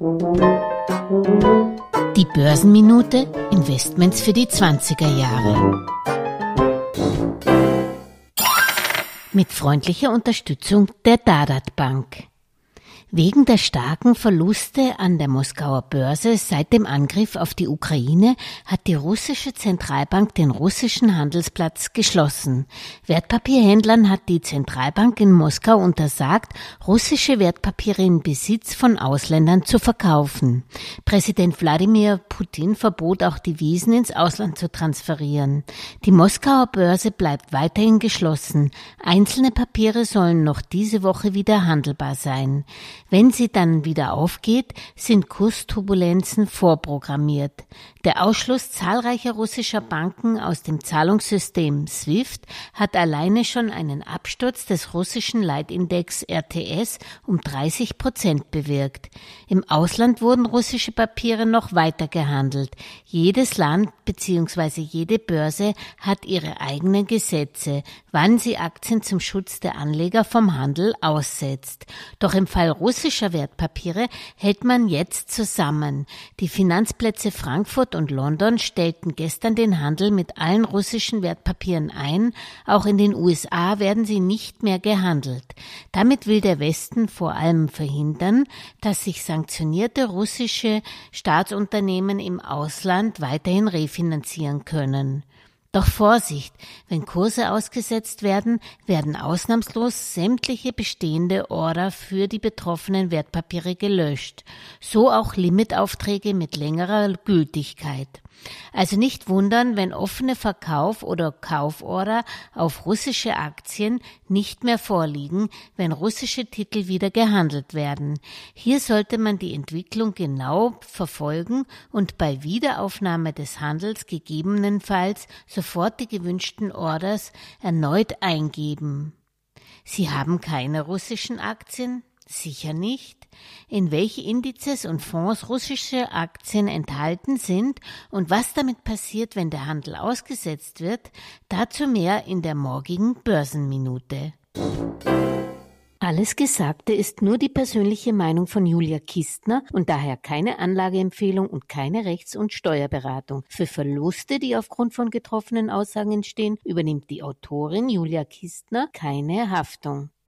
Die Börsenminute Investments für die 20er Jahre. Mit freundlicher Unterstützung der Dadat Bank. Wegen der starken Verluste an der Moskauer Börse seit dem Angriff auf die Ukraine hat die russische Zentralbank den russischen Handelsplatz geschlossen. Wertpapierhändlern hat die Zentralbank in Moskau untersagt, russische Wertpapiere in Besitz von Ausländern zu verkaufen. Präsident Wladimir Putin verbot auch Devisen ins Ausland zu transferieren. Die Moskauer Börse bleibt weiterhin geschlossen. Einzelne Papiere sollen noch diese Woche wieder handelbar sein. Wenn sie dann wieder aufgeht, sind Kursturbulenzen vorprogrammiert. Der Ausschluss zahlreicher russischer Banken aus dem Zahlungssystem SWIFT hat alleine schon einen Absturz des russischen Leitindex RTS um 30 Prozent bewirkt. Im Ausland wurden russische Papiere noch weiter gehandelt. Jedes Land bzw. jede Börse hat ihre eigenen Gesetze, wann sie Aktien zum Schutz der Anleger vom Handel aussetzt. Doch im Fall russischer Wertpapiere hält man jetzt zusammen. Die Finanzplätze Frankfurt und London stellten gestern den Handel mit allen russischen Wertpapieren ein. Auch in den USA werden sie nicht mehr gehandelt. Damit will der Westen vor allem verhindern, dass sich sanktionierte russische Staatsunternehmen im Ausland weiterhin refinanzieren können. Doch Vorsicht, wenn Kurse ausgesetzt werden, werden ausnahmslos sämtliche bestehende Order für die betroffenen Wertpapiere gelöscht, so auch Limitaufträge mit längerer Gültigkeit. Also nicht wundern, wenn offene Verkauf- oder Kauforder auf russische Aktien nicht mehr vorliegen, wenn russische Titel wieder gehandelt werden. Hier sollte man die Entwicklung genau verfolgen und bei Wiederaufnahme des Handels gegebenenfalls sofort die gewünschten Orders erneut eingeben. Sie haben keine russischen Aktien? Sicher nicht. In welche Indizes und Fonds russische Aktien enthalten sind und was damit passiert, wenn der Handel ausgesetzt wird, dazu mehr in der morgigen Börsenminute. Alles Gesagte ist nur die persönliche Meinung von Julia Kistner und daher keine Anlageempfehlung und keine Rechts- und Steuerberatung. Für Verluste, die aufgrund von getroffenen Aussagen entstehen, übernimmt die Autorin Julia Kistner keine Haftung.